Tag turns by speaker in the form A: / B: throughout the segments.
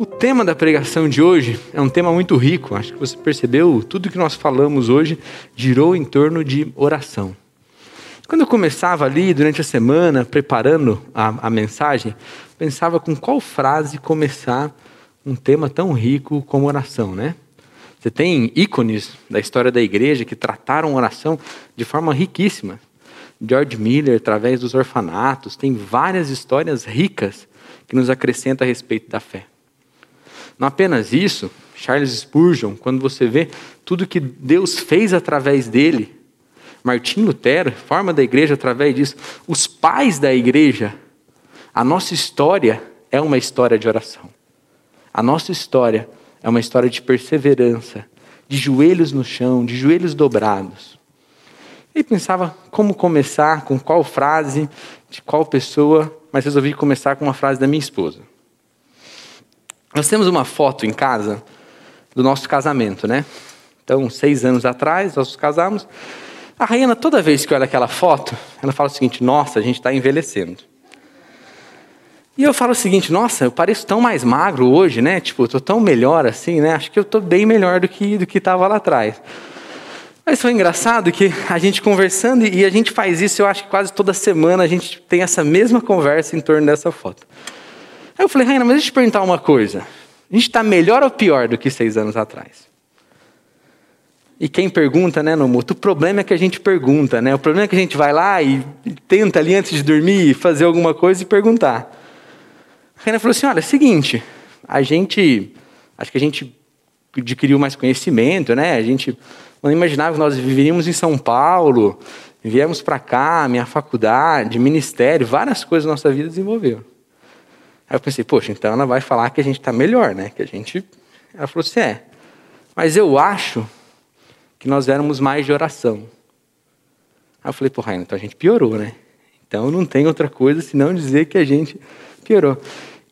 A: O tema da pregação de hoje é um tema muito rico. Acho que você percebeu, tudo que nós falamos hoje girou em torno de oração. Quando eu começava ali durante a semana, preparando a, a mensagem, pensava com qual frase começar um tema tão rico como oração, né? Você tem ícones da história da igreja que trataram oração de forma riquíssima. George Miller, através dos orfanatos, tem várias histórias ricas que nos acrescentam a respeito da fé. Não apenas isso, Charles Spurgeon, quando você vê tudo que Deus fez através dele, Martim Lutero, forma da igreja através disso, os pais da igreja, a nossa história é uma história de oração. A nossa história é uma história de perseverança, de joelhos no chão, de joelhos dobrados. E pensava como começar, com qual frase, de qual pessoa, mas resolvi começar com uma frase da minha esposa. Nós temos uma foto em casa do nosso casamento, né? Então, seis anos atrás, nós nos casamos. A Raina, toda vez que olha aquela foto, ela fala o seguinte: Nossa, a gente está envelhecendo. E eu falo o seguinte: Nossa, eu pareço tão mais magro hoje, né? Tipo, estou tão melhor assim, né? Acho que eu estou bem melhor do que do que estava lá atrás. Mas foi engraçado que a gente conversando, e a gente faz isso, eu acho que quase toda semana a gente tem essa mesma conversa em torno dessa foto. Aí eu falei, Raina, mas deixa eu te perguntar uma coisa. A gente está melhor ou pior do que seis anos atrás? E quem pergunta, né, Nomuto? O problema é que a gente pergunta, né? O problema é que a gente vai lá e tenta ali antes de dormir fazer alguma coisa e perguntar. A Raina falou assim: olha, é o seguinte, a gente. Acho que a gente adquiriu mais conhecimento, né? A gente não imaginava que nós viveríamos em São Paulo, viemos para cá, minha faculdade, ministério, várias coisas da nossa vida desenvolveu. Aí eu pensei, poxa, então ela vai falar que a gente está melhor, né? Que a gente. Ela falou assim: é. Mas eu acho que nós éramos mais de oração. Aí eu falei, porra, então a gente piorou, né? Então não tem outra coisa senão dizer que a gente piorou.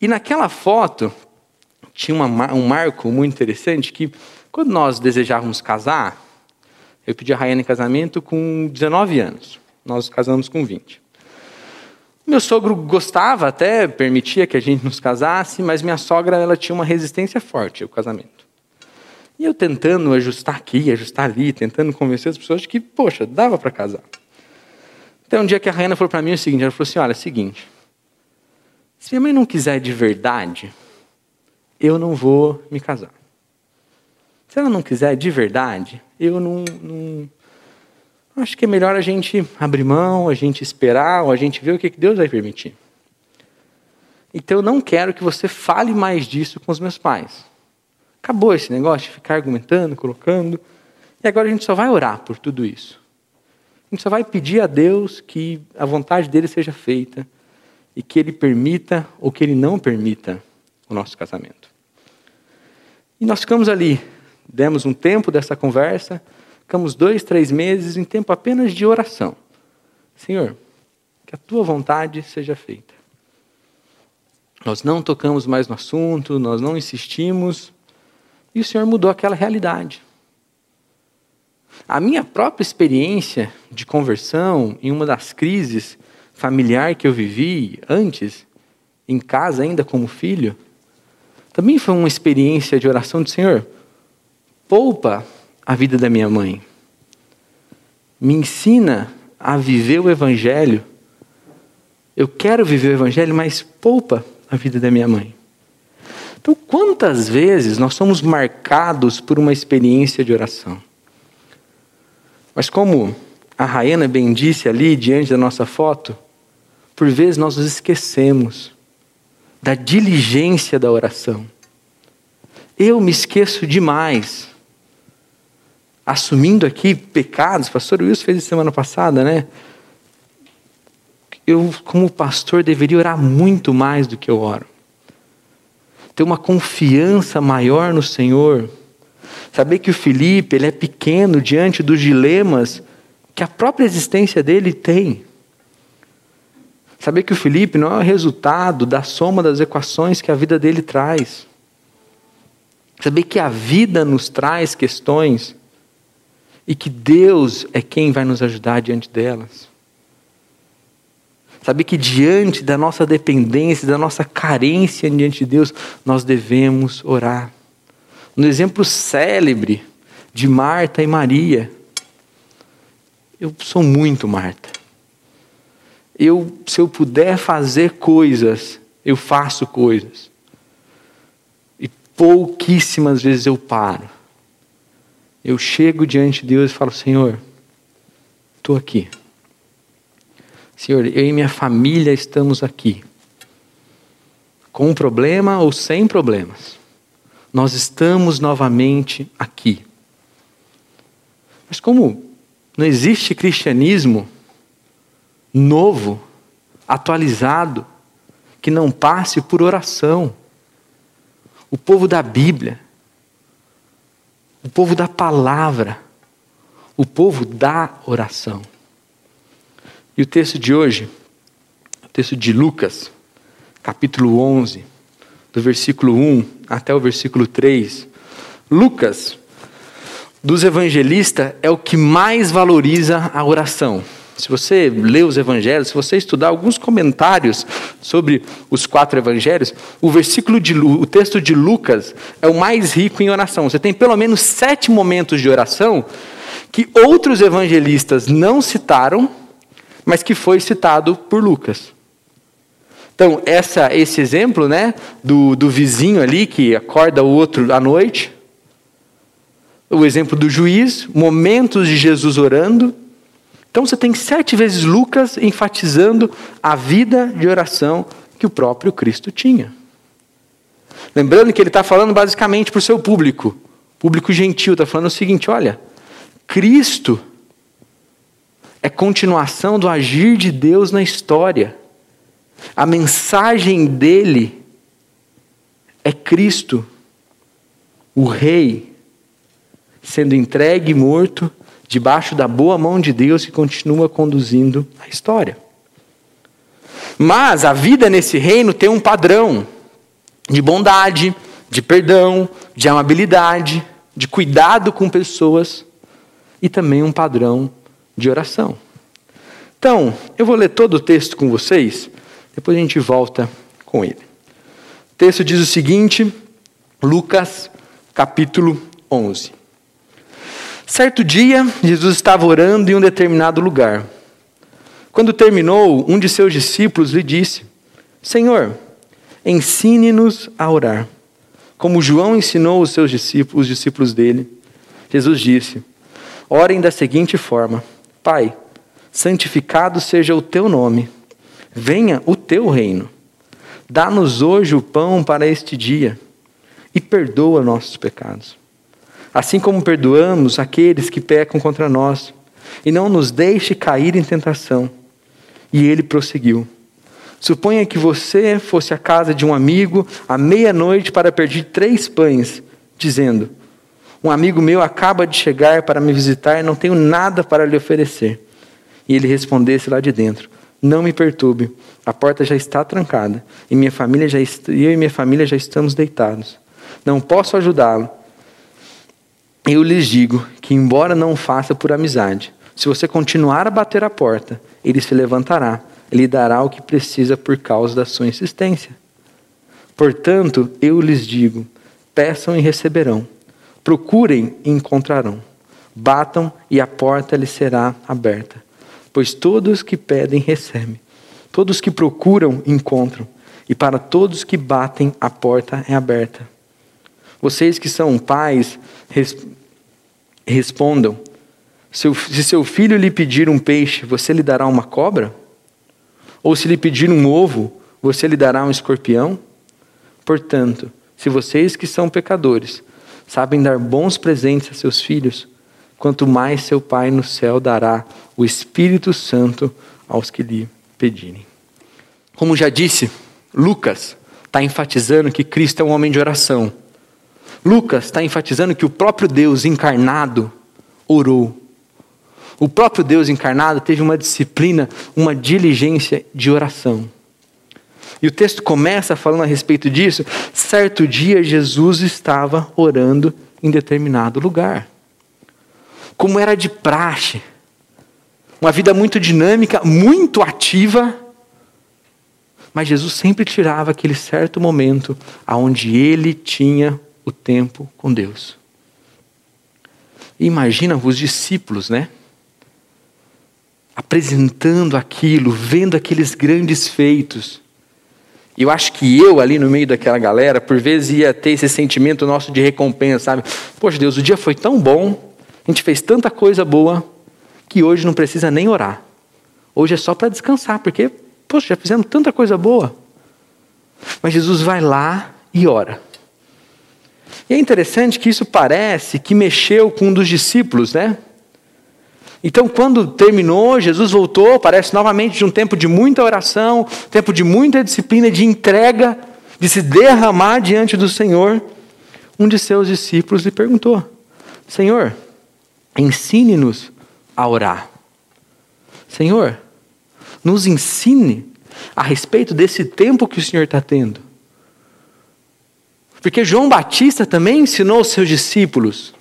A: E naquela foto tinha uma, um marco muito interessante que quando nós desejávamos casar, eu pedi a Raiane em casamento com 19 anos. Nós casamos com 20. Meu sogro gostava, até permitia que a gente nos casasse, mas minha sogra ela tinha uma resistência forte ao casamento. E eu tentando ajustar aqui, ajustar ali, tentando convencer as pessoas de que, poxa, dava para casar. Então, um dia que a Raina falou para mim o seguinte, ela falou assim, olha, é o seguinte, se minha mãe não quiser de verdade, eu não vou me casar. Se ela não quiser de verdade, eu não, não Acho que é melhor a gente abrir mão, a gente esperar, ou a gente ver o que Deus vai permitir. Então eu não quero que você fale mais disso com os meus pais. Acabou esse negócio de ficar argumentando, colocando. E agora a gente só vai orar por tudo isso. A gente só vai pedir a Deus que a vontade dele seja feita e que ele permita ou que ele não permita o nosso casamento. E nós ficamos ali, demos um tempo dessa conversa. Ficamos dois, três meses em tempo apenas de oração. Senhor, que a tua vontade seja feita. Nós não tocamos mais no assunto, nós não insistimos, e o Senhor mudou aquela realidade. A minha própria experiência de conversão em uma das crises familiar que eu vivi antes, em casa ainda como filho, também foi uma experiência de oração do Senhor. Poupa a vida da minha mãe. Me ensina a viver o Evangelho. Eu quero viver o Evangelho, mas poupa a vida da minha mãe. Então, quantas vezes nós somos marcados por uma experiência de oração? Mas, como a Raena bem disse ali, diante da nossa foto, por vezes nós nos esquecemos da diligência da oração. Eu me esqueço demais assumindo aqui pecados, pastor Wilson fez isso semana passada, né? Eu, como pastor, deveria orar muito mais do que eu oro. Ter uma confiança maior no Senhor. Saber que o Felipe, ele é pequeno diante dos dilemas que a própria existência dele tem. Saber que o Felipe não é o resultado da soma das equações que a vida dele traz. Saber que a vida nos traz questões e que Deus é quem vai nos ajudar diante delas. Saber que diante da nossa dependência, da nossa carência diante de Deus, nós devemos orar. No exemplo célebre de Marta e Maria, eu sou muito Marta. Eu, se eu puder fazer coisas, eu faço coisas. E pouquíssimas vezes eu paro. Eu chego diante de Deus e falo: Senhor, estou aqui. Senhor, eu e minha família estamos aqui. Com um problema ou sem problemas. Nós estamos novamente aqui. Mas como não existe cristianismo novo, atualizado, que não passe por oração. O povo da Bíblia, o povo da palavra, o povo da oração. E o texto de hoje, o texto de Lucas, capítulo 11, do versículo 1 até o versículo 3. Lucas, dos evangelistas, é o que mais valoriza a oração. Se você ler os evangelhos, se você estudar alguns comentários sobre os quatro evangelhos, o versículo de o texto de Lucas é o mais rico em oração. Você tem pelo menos sete momentos de oração que outros evangelistas não citaram mas que foi citado por Lucas. Então, essa, esse exemplo né, do, do vizinho ali que acorda o outro à noite, o exemplo do juiz, momentos de Jesus orando. Então, você tem sete vezes Lucas enfatizando a vida de oração que o próprio Cristo tinha. Lembrando que ele está falando basicamente para o seu público, público gentil, está falando o seguinte: olha, Cristo é continuação do agir de Deus na história. A mensagem dele é Cristo, o Rei, sendo entregue e morto debaixo da boa mão de Deus que continua conduzindo a história. Mas a vida nesse reino tem um padrão de bondade, de perdão, de amabilidade, de cuidado com pessoas e também um padrão de oração. Então, eu vou ler todo o texto com vocês, depois a gente volta com ele. O texto diz o seguinte, Lucas, capítulo 11. Certo dia, Jesus estava orando em um determinado lugar. Quando terminou, um de seus discípulos lhe disse: Senhor, ensine-nos a orar, como João ensinou os seus discípulos, os discípulos dele. Jesus disse: Orem da seguinte forma: Pai, santificado seja o teu nome, venha o teu reino. Dá-nos hoje o pão para este dia e perdoa nossos pecados, assim como perdoamos aqueles que pecam contra nós, e não nos deixe cair em tentação. E ele prosseguiu: Suponha que você fosse à casa de um amigo à meia-noite para pedir três pães, dizendo: um amigo meu acaba de chegar para me visitar e não tenho nada para lhe oferecer. E ele respondesse lá de dentro: Não me perturbe, a porta já está trancada e minha família já eu e minha família já estamos deitados. Não posso ajudá-lo. Eu lhes digo que, embora não faça por amizade, se você continuar a bater a porta, ele se levantará lhe dará o que precisa por causa da sua insistência. Portanto, eu lhes digo: peçam e receberão Procurem e encontrarão. Batam e a porta lhes será aberta. Pois todos que pedem, recebem. Todos que procuram, encontram. E para todos que batem, a porta é aberta. Vocês que são pais. Respondam: se seu filho lhe pedir um peixe, você lhe dará uma cobra? Ou se lhe pedir um ovo, você lhe dará um escorpião? Portanto, se vocês que são pecadores sabem dar bons presentes a seus filhos, quanto mais seu Pai no céu dará o Espírito Santo aos que lhe pedirem. Como já disse, Lucas está enfatizando que Cristo é um homem de oração. Lucas está enfatizando que o próprio Deus encarnado orou. O próprio Deus encarnado teve uma disciplina, uma diligência de oração. E o texto começa falando a respeito disso. Certo dia, Jesus estava orando em determinado lugar. Como era de praxe, uma vida muito dinâmica, muito ativa, Mas Jesus sempre tirava aquele certo momento aonde ele tinha o tempo com Deus. Imagina os discípulos, né? Apresentando aquilo, vendo aqueles grandes feitos. Eu acho que eu, ali no meio daquela galera, por vezes ia ter esse sentimento nosso de recompensa, sabe? Poxa, Deus, o dia foi tão bom, a gente fez tanta coisa boa, que hoje não precisa nem orar. Hoje é só para descansar, porque, poxa, já fizemos tanta coisa boa. Mas Jesus vai lá e ora. E é interessante que isso parece que mexeu com um dos discípulos, né? Então, quando terminou, Jesus voltou, parece novamente de um tempo de muita oração, tempo de muita disciplina, de entrega, de se derramar diante do Senhor. Um de seus discípulos lhe perguntou: Senhor, ensine-nos a orar. Senhor, nos ensine a respeito desse tempo que o Senhor está tendo. Porque João Batista também ensinou os seus discípulos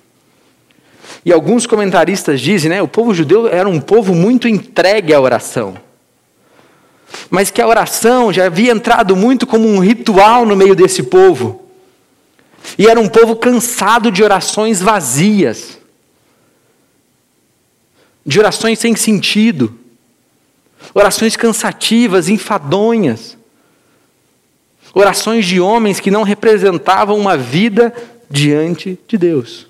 A: e alguns comentaristas dizem, né, o povo judeu era um povo muito entregue à oração. Mas que a oração já havia entrado muito como um ritual no meio desse povo. E era um povo cansado de orações vazias. De orações sem sentido. Orações cansativas, enfadonhas. Orações de homens que não representavam uma vida diante de Deus.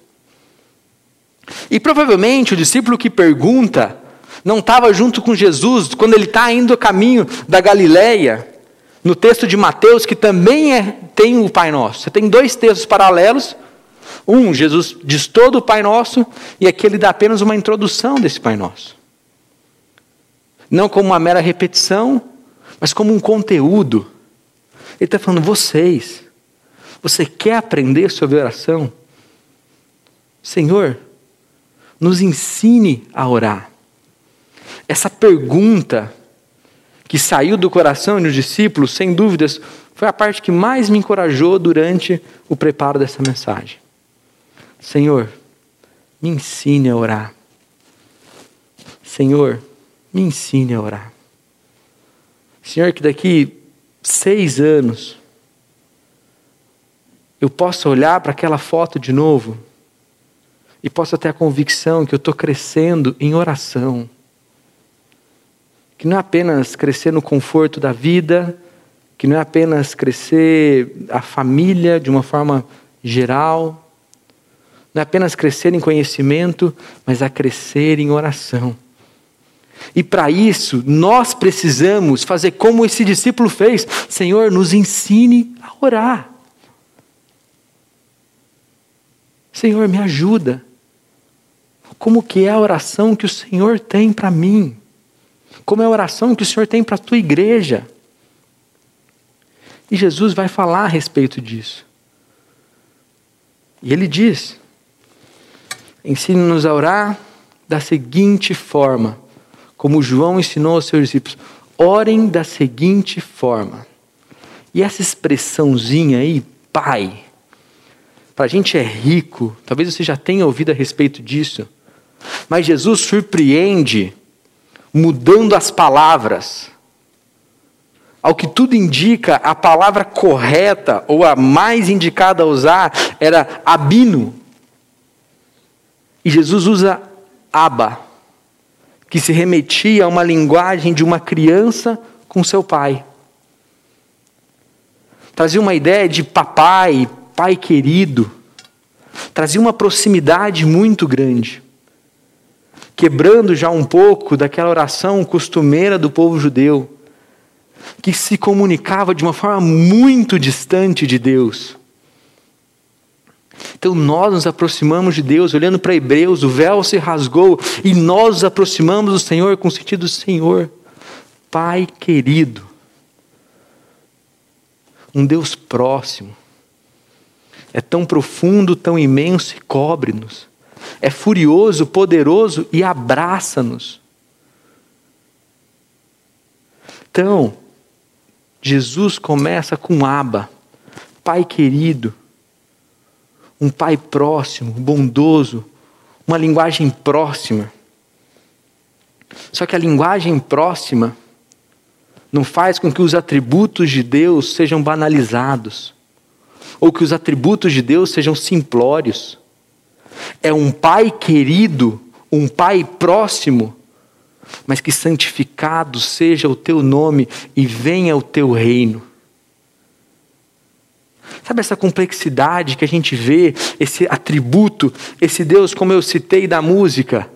A: E provavelmente o discípulo que pergunta não estava junto com Jesus quando ele está indo a caminho da Galileia, no texto de Mateus, que também é, tem o Pai Nosso. Você tem dois textos paralelos. Um, Jesus diz todo o Pai Nosso, e aqui ele dá apenas uma introdução desse Pai Nosso. Não como uma mera repetição, mas como um conteúdo. Ele está falando, vocês, você quer aprender sobre oração? Senhor, nos ensine a orar. Essa pergunta que saiu do coração dos discípulos, sem dúvidas, foi a parte que mais me encorajou durante o preparo dessa mensagem. Senhor, me ensine a orar. Senhor, me ensine a orar. Senhor, que daqui seis anos eu possa olhar para aquela foto de novo e possa ter a convicção que eu estou crescendo em oração. Que não é apenas crescer no conforto da vida, que não é apenas crescer a família de uma forma geral, não é apenas crescer em conhecimento, mas a crescer em oração. E para isso, nós precisamos fazer como esse discípulo fez: Senhor, nos ensine a orar. Senhor, me ajuda como que é a oração que o Senhor tem para mim, como é a oração que o Senhor tem para a tua igreja. E Jesus vai falar a respeito disso. E ele diz: ensine-nos a orar da seguinte forma, como João ensinou aos seus discípulos: orem da seguinte forma. E essa expressãozinha aí, Pai, para a gente é rico, talvez você já tenha ouvido a respeito disso. Mas Jesus surpreende mudando as palavras. Ao que tudo indica, a palavra correta ou a mais indicada a usar era abino. E Jesus usa aba, que se remetia a uma linguagem de uma criança com seu pai. Trazia uma ideia de papai, pai querido. Trazia uma proximidade muito grande quebrando já um pouco daquela oração costumeira do povo judeu, que se comunicava de uma forma muito distante de Deus. Então nós nos aproximamos de Deus, olhando para Hebreus, o véu se rasgou e nós nos aproximamos do Senhor com o sentido Senhor, Pai querido, um Deus próximo, é tão profundo, tão imenso e cobre-nos é furioso, poderoso e abraça-nos. Então, Jesus começa com Aba, Pai querido, um Pai próximo, bondoso, uma linguagem próxima. Só que a linguagem próxima não faz com que os atributos de Deus sejam banalizados, ou que os atributos de Deus sejam simplórios. É um pai querido, um pai próximo, mas que santificado seja o teu nome e venha o teu reino. Sabe essa complexidade que a gente vê, esse atributo, esse Deus, como eu citei da música,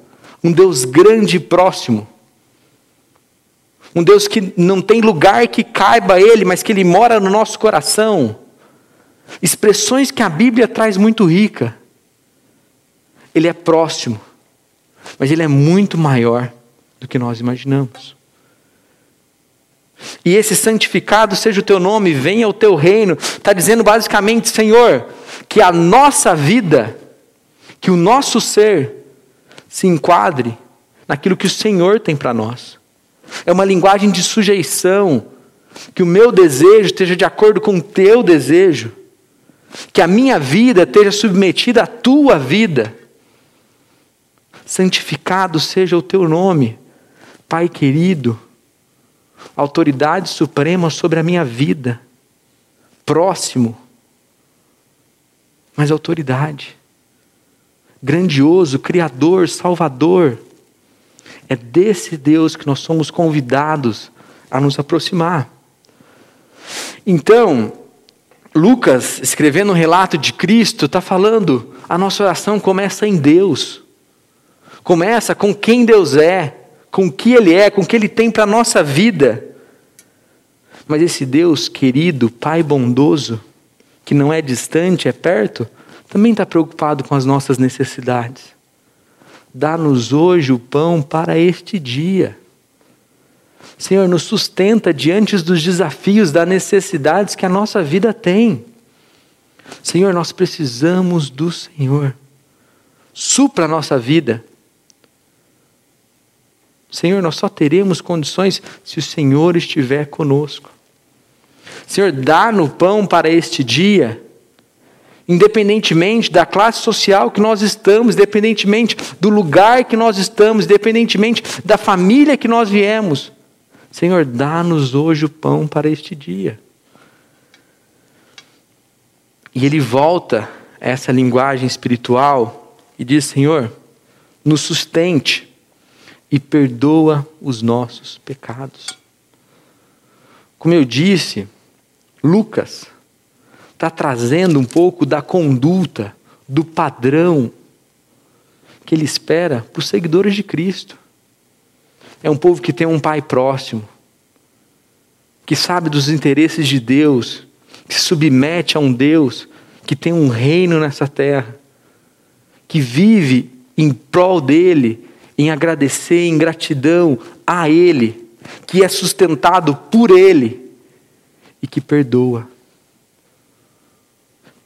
A: um Deus grande e próximo. Um Deus que não tem lugar que caiba Ele, mas que Ele mora no nosso coração. Expressões que a Bíblia traz muito rica. Ele é próximo, mas Ele é muito maior do que nós imaginamos. E esse santificado seja o teu nome, venha o teu reino. Está dizendo basicamente, Senhor, que a nossa vida, que o nosso ser se enquadre naquilo que o Senhor tem para nós. É uma linguagem de sujeição, que o meu desejo esteja de acordo com o teu desejo, que a minha vida esteja submetida à tua vida. Santificado seja o teu nome, Pai querido autoridade suprema sobre a minha vida, próximo, mas autoridade, grandioso, Criador, Salvador. É desse Deus que nós somos convidados a nos aproximar. Então, Lucas, escrevendo um relato de Cristo, está falando: a nossa oração começa em Deus, começa com quem Deus é com o que Ele é, com o que Ele tem para a nossa vida. Mas esse Deus querido, Pai bondoso, que não é distante, é perto, também está preocupado com as nossas necessidades. Dá-nos hoje o pão para este dia. Senhor, nos sustenta diante dos desafios, das necessidades que a nossa vida tem. Senhor, nós precisamos do Senhor. Supra a nossa vida Senhor, nós só teremos condições se o Senhor estiver conosco. Senhor, dá no pão para este dia, independentemente da classe social que nós estamos, independentemente do lugar que nós estamos, independentemente da família que nós viemos. Senhor, dá-nos hoje o pão para este dia. E ele volta a essa linguagem espiritual e diz: Senhor, nos sustente e perdoa os nossos pecados. Como eu disse, Lucas está trazendo um pouco da conduta, do padrão que ele espera para os seguidores de Cristo. É um povo que tem um pai próximo, que sabe dos interesses de Deus, que se submete a um Deus que tem um reino nessa terra, que vive em prol dele em agradecer, em gratidão a Ele, que é sustentado por Ele e que perdoa.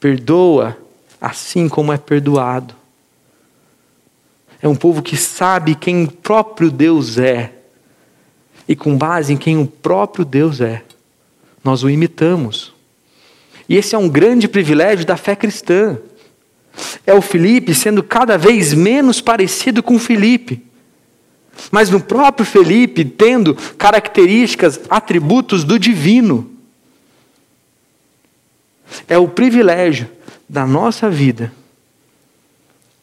A: Perdoa assim como é perdoado. É um povo que sabe quem o próprio Deus é. E com base em quem o próprio Deus é, nós o imitamos. E esse é um grande privilégio da fé cristã. É o Felipe sendo cada vez menos parecido com Felipe. Mas no próprio Felipe tendo características, atributos do divino. É o privilégio da nossa vida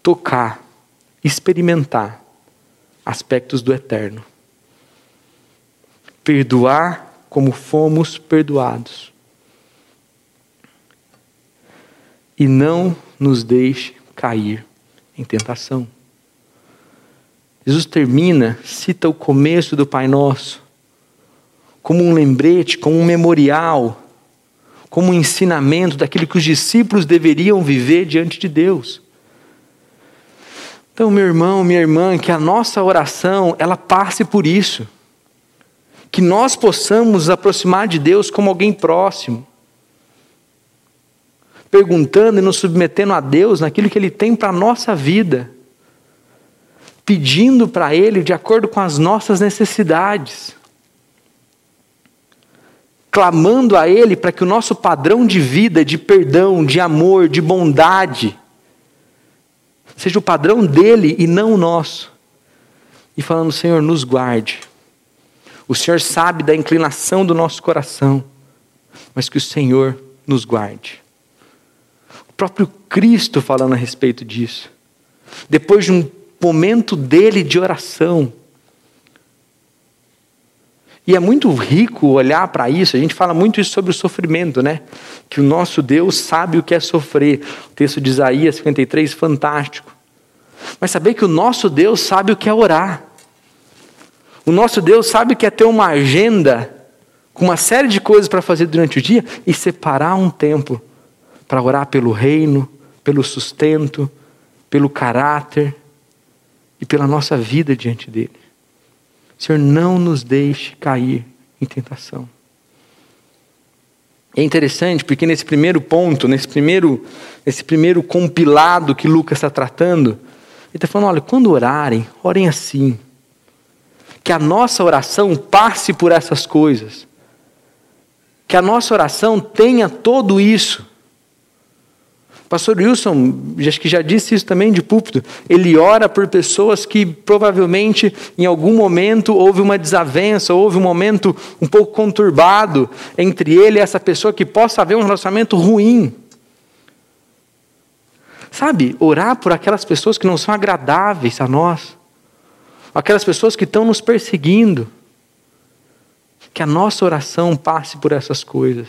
A: tocar, experimentar aspectos do eterno. Perdoar como fomos perdoados. E não nos deixe cair em tentação. Jesus termina, cita o começo do Pai Nosso, como um lembrete, como um memorial, como um ensinamento daquilo que os discípulos deveriam viver diante de Deus. Então, meu irmão, minha irmã, que a nossa oração, ela passe por isso. Que nós possamos nos aproximar de Deus como alguém próximo. Perguntando e nos submetendo a Deus naquilo que Ele tem para a nossa vida pedindo para Ele de acordo com as nossas necessidades, clamando a Ele para que o nosso padrão de vida, de perdão, de amor, de bondade, seja o padrão dele e não o nosso. E falando, Senhor, nos guarde, O Senhor sabe da inclinação do nosso coração, mas que o Senhor nos guarde. Próprio Cristo falando a respeito disso. Depois de um momento dele de oração, e é muito rico olhar para isso, a gente fala muito isso sobre o sofrimento, né? Que o nosso Deus sabe o que é sofrer. O texto de Isaías 53, fantástico. Mas saber que o nosso Deus sabe o que é orar. O nosso Deus sabe o que é ter uma agenda com uma série de coisas para fazer durante o dia e separar um tempo para orar pelo reino, pelo sustento, pelo caráter e pela nossa vida diante dele. Senhor, não nos deixe cair em tentação. É interessante porque nesse primeiro ponto, nesse primeiro, nesse primeiro compilado que Lucas está tratando, ele está falando: olha, quando orarem, orem assim. Que a nossa oração passe por essas coisas. Que a nossa oração tenha tudo isso pastor Wilson, acho que já disse isso também de púlpito, ele ora por pessoas que provavelmente em algum momento houve uma desavença, houve um momento um pouco conturbado entre ele e essa pessoa que possa haver um relacionamento ruim. Sabe, orar por aquelas pessoas que não são agradáveis a nós, aquelas pessoas que estão nos perseguindo. Que a nossa oração passe por essas coisas.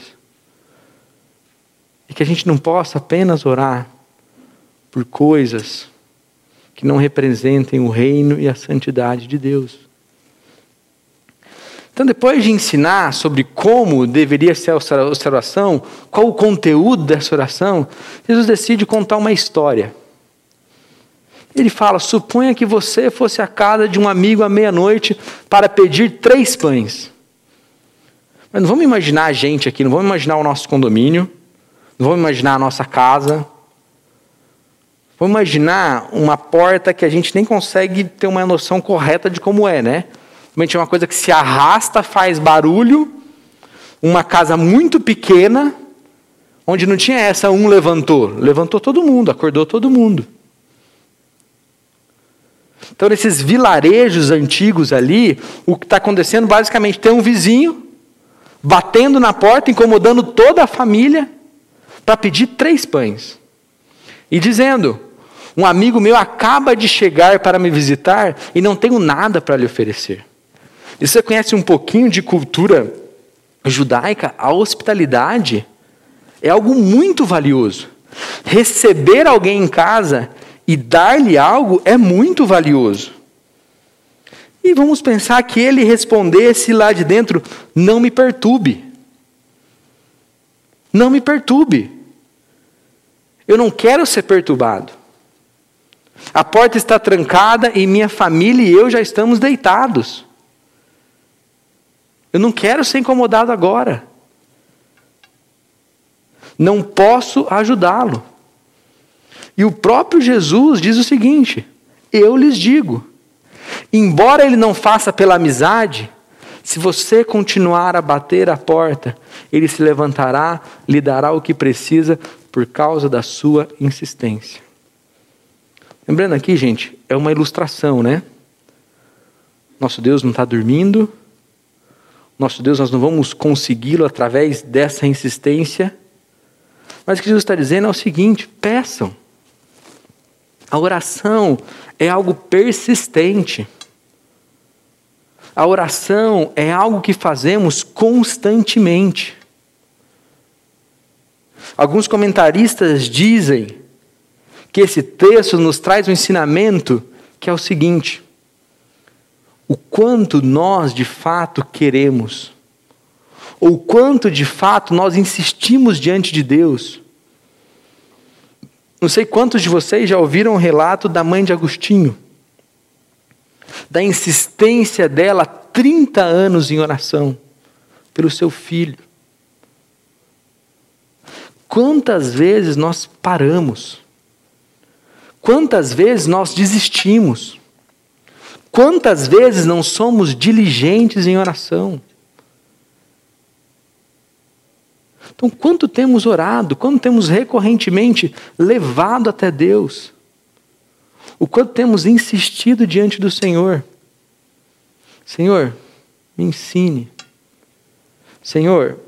A: E que a gente não possa apenas orar por coisas que não representem o reino e a santidade de Deus. Então, depois de ensinar sobre como deveria ser essa oração, qual o conteúdo dessa oração, Jesus decide contar uma história. Ele fala: suponha que você fosse à casa de um amigo à meia-noite para pedir três pães. Mas não vamos imaginar a gente aqui, não vamos imaginar o nosso condomínio, vamos imaginar a nossa casa. Vamos imaginar uma porta que a gente nem consegue ter uma noção correta de como é, né? Realmente é uma coisa que se arrasta, faz barulho. Uma casa muito pequena, onde não tinha essa um levantou. Levantou todo mundo, acordou todo mundo. Então, nesses vilarejos antigos ali, o que está acontecendo basicamente tem um vizinho batendo na porta, incomodando toda a família para pedir três pães. E dizendo: Um amigo meu acaba de chegar para me visitar e não tenho nada para lhe oferecer. E você conhece um pouquinho de cultura judaica? A hospitalidade é algo muito valioso. Receber alguém em casa e dar-lhe algo é muito valioso. E vamos pensar que ele respondesse lá de dentro: Não me perturbe. Não me perturbe. Eu não quero ser perturbado. A porta está trancada e minha família e eu já estamos deitados. Eu não quero ser incomodado agora. Não posso ajudá-lo. E o próprio Jesus diz o seguinte: Eu lhes digo, embora ele não faça pela amizade, se você continuar a bater a porta, ele se levantará, lhe dará o que precisa por causa da sua insistência. Lembrando aqui, gente, é uma ilustração, né? Nosso Deus não está dormindo. Nosso Deus, nós não vamos consegui-lo através dessa insistência. Mas o que Jesus está dizendo é o seguinte: peçam. A oração é algo persistente. A oração é algo que fazemos constantemente. Alguns comentaristas dizem que esse texto nos traz um ensinamento que é o seguinte: o quanto nós de fato queremos, ou quanto de fato nós insistimos diante de Deus. Não sei quantos de vocês já ouviram o relato da mãe de Agostinho da insistência dela 30 anos em oração pelo seu filho. Quantas vezes nós paramos? Quantas vezes nós desistimos? Quantas vezes não somos diligentes em oração? Então, quanto temos orado, quanto temos recorrentemente levado até Deus? o quanto temos insistido diante do Senhor. Senhor, me ensine. Senhor,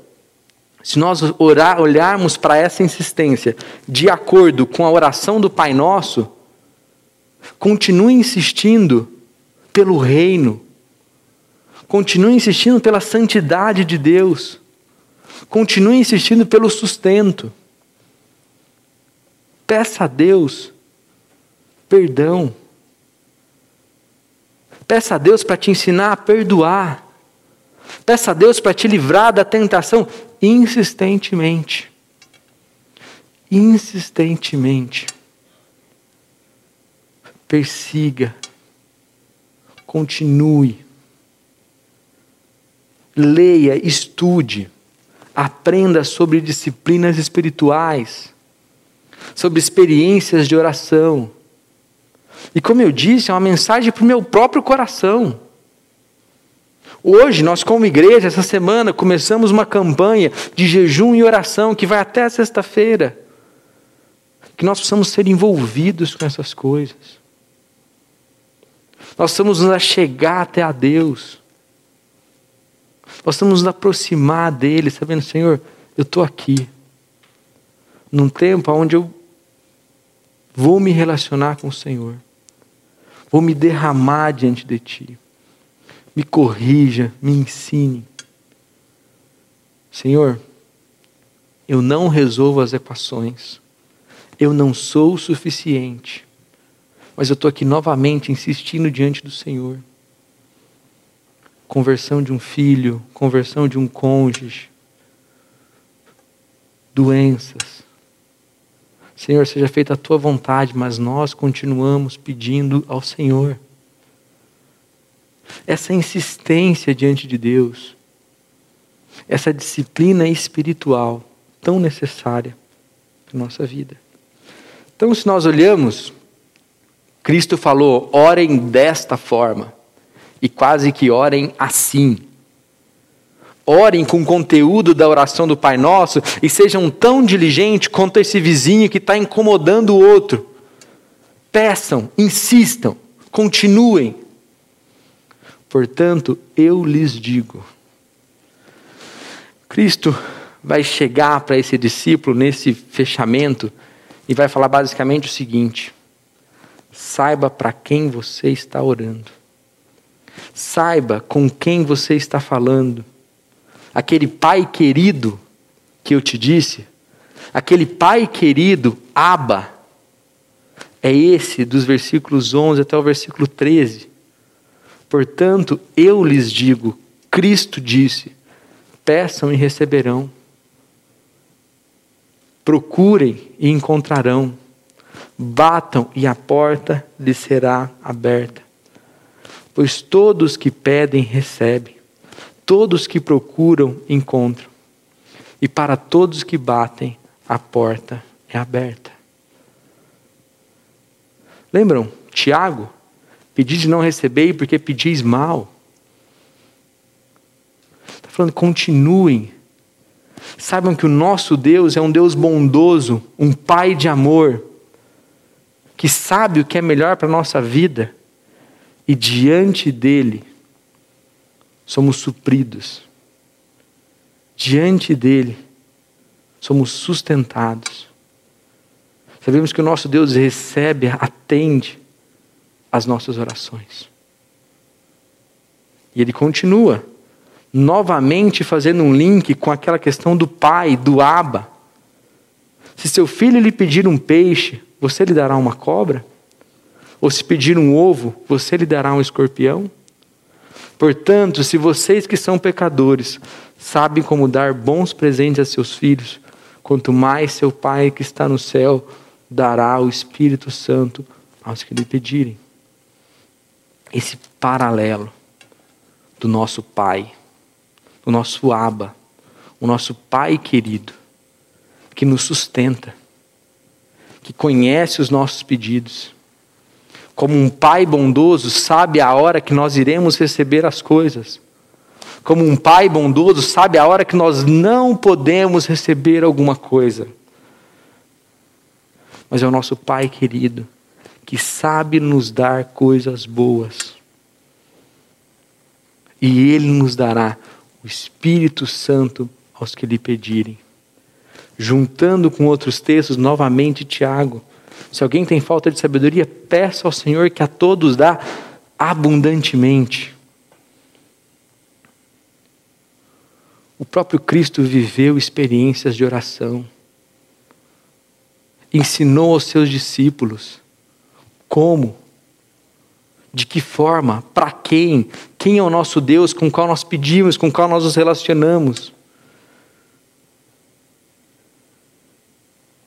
A: se nós orar, olharmos para essa insistência de acordo com a oração do Pai Nosso, continue insistindo pelo reino, continue insistindo pela santidade de Deus, continue insistindo pelo sustento. Peça a Deus perdão. Peça a Deus para te ensinar a perdoar. Peça a Deus para te livrar da tentação insistentemente. Insistentemente. Persiga. Continue. Leia, estude. Aprenda sobre disciplinas espirituais, sobre experiências de oração. E como eu disse, é uma mensagem para o meu próprio coração. Hoje, nós, como igreja, essa semana, começamos uma campanha de jejum e oração que vai até sexta-feira. Que nós possamos ser envolvidos com essas coisas. Nós estamos nos chegar até a Deus. Nós estamos nos aproximar dele, sabendo, Senhor, eu estou aqui. Num tempo onde eu vou me relacionar com o Senhor. Vou me derramar diante de Ti me corrija, me ensine. Senhor, eu não resolvo as equações, eu não sou o suficiente, mas eu estou aqui novamente insistindo diante do Senhor. Conversão de um filho, conversão de um cônjuge, doenças. Senhor, seja feita a tua vontade, mas nós continuamos pedindo ao Senhor essa insistência diante de Deus, essa disciplina espiritual tão necessária na nossa vida. Então, se nós olhamos, Cristo falou: orem desta forma, e quase que orem assim. Orem com o conteúdo da oração do Pai Nosso e sejam tão diligentes quanto esse vizinho que está incomodando o outro. Peçam, insistam, continuem Portanto, eu lhes digo. Cristo vai chegar para esse discípulo nesse fechamento e vai falar basicamente o seguinte: saiba para quem você está orando. Saiba com quem você está falando. Aquele pai querido que eu te disse, aquele pai querido, Aba, é esse dos versículos 11 até o versículo 13 Portanto, eu lhes digo: Cristo disse: peçam e receberão. Procurem e encontrarão. Batam e a porta lhes será aberta. Pois todos que pedem, recebem. Todos que procuram, encontram. E para todos que batem, a porta é aberta. Lembram Tiago? Pedis e não recebeis porque pedis mal. Está falando, continuem. Saibam que o nosso Deus é um Deus bondoso, um Pai de amor, que sabe o que é melhor para a nossa vida, e diante dele somos supridos. Diante dele somos sustentados. Sabemos que o nosso Deus recebe, atende as nossas orações. E ele continua, novamente fazendo um link com aquela questão do pai, do aba. Se seu filho lhe pedir um peixe, você lhe dará uma cobra? Ou se pedir um ovo, você lhe dará um escorpião? Portanto, se vocês que são pecadores sabem como dar bons presentes a seus filhos, quanto mais seu Pai que está no céu dará o Espírito Santo aos que lhe pedirem esse paralelo do nosso Pai, do nosso Aba, o nosso Pai querido, que nos sustenta, que conhece os nossos pedidos. Como um Pai bondoso sabe a hora que nós iremos receber as coisas. Como um Pai bondoso sabe a hora que nós não podemos receber alguma coisa. Mas é o nosso Pai querido que sabe nos dar coisas boas. e Ele nos dará o Espírito Santo aos que lhe pedirem. Juntando com outros textos, novamente, Tiago. Se alguém tem falta de sabedoria, peça ao Senhor que a todos dá abundantemente. O próprio Cristo viveu experiências de oração. Ensinou aos seus discípulos como, de que forma, para quem, quem é o nosso Deus, com qual nós pedimos, com qual nós nos relacionamos.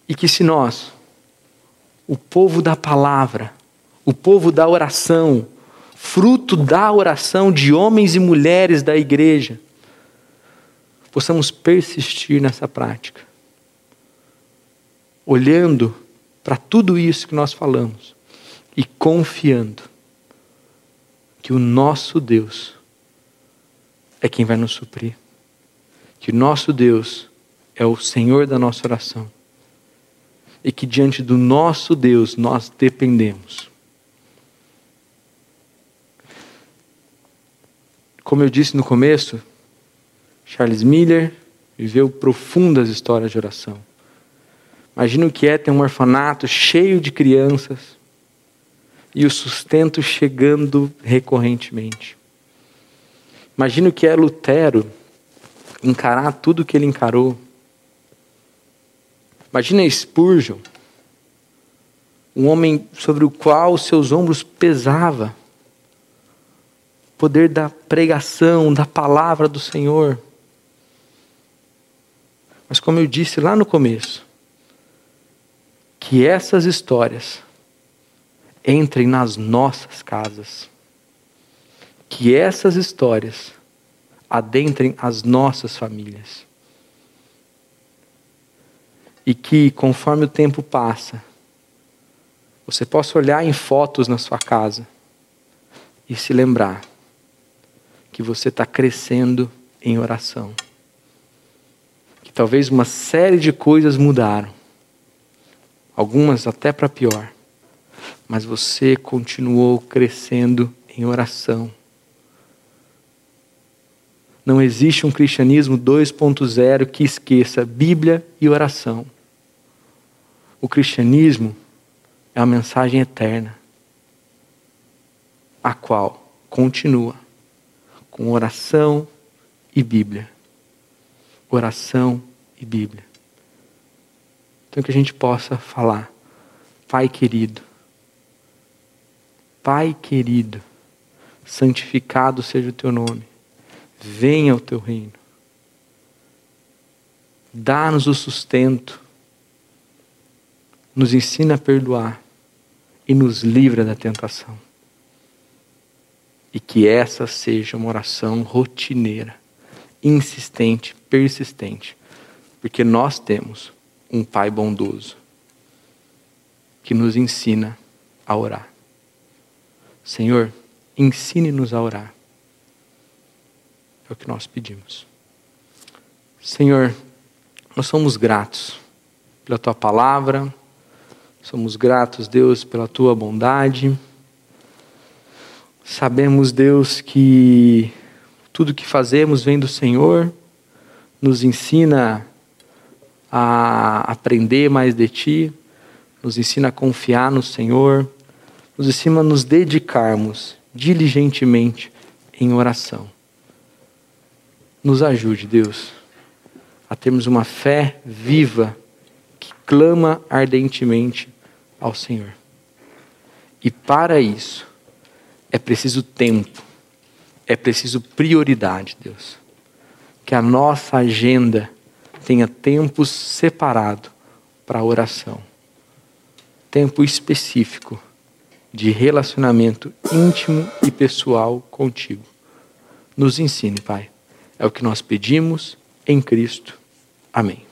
A: E que se nós, o povo da palavra, o povo da oração, fruto da oração de homens e mulheres da igreja, possamos persistir nessa prática, olhando para tudo isso que nós falamos e confiando que o nosso Deus é quem vai nos suprir, que o nosso Deus é o Senhor da nossa oração e que diante do nosso Deus nós dependemos. Como eu disse no começo, Charles Miller viveu profundas histórias de oração. Imagina o que é ter um orfanato cheio de crianças e o sustento chegando recorrentemente. Imagina o que é Lutero encarar tudo o que ele encarou. Imagina Spurgeon, um homem sobre o qual seus ombros pesava o poder da pregação, da palavra do Senhor. Mas como eu disse lá no começo, que essas histórias entrem nas nossas casas. Que essas histórias adentrem as nossas famílias. E que, conforme o tempo passa, você possa olhar em fotos na sua casa e se lembrar que você está crescendo em oração que talvez uma série de coisas mudaram, algumas até para pior, mas você continuou crescendo em oração. Não existe um cristianismo 2.0 que esqueça Bíblia e oração. O cristianismo é uma mensagem eterna, a qual continua com oração e Bíblia oração e Bíblia. Então que a gente possa falar, Pai querido, Pai querido, santificado seja o teu nome, venha o teu reino, dá-nos o sustento, nos ensina a perdoar e nos livra da tentação. E que essa seja uma oração rotineira insistente, persistente, porque nós temos um Pai bondoso que nos ensina a orar. Senhor, ensine-nos a orar. É o que nós pedimos. Senhor, nós somos gratos pela tua palavra, somos gratos, Deus, pela tua bondade. Sabemos, Deus, que tudo que fazemos vem do Senhor, nos ensina a aprender mais de Ti, nos ensina a confiar no Senhor, nos ensina a nos dedicarmos diligentemente em oração. Nos ajude, Deus, a termos uma fé viva que clama ardentemente ao Senhor. E para isso é preciso tempo é preciso prioridade, Deus. Que a nossa agenda tenha tempo separado para a oração. Tempo específico de relacionamento íntimo e pessoal contigo. Nos ensine, Pai. É o que nós pedimos em Cristo. Amém.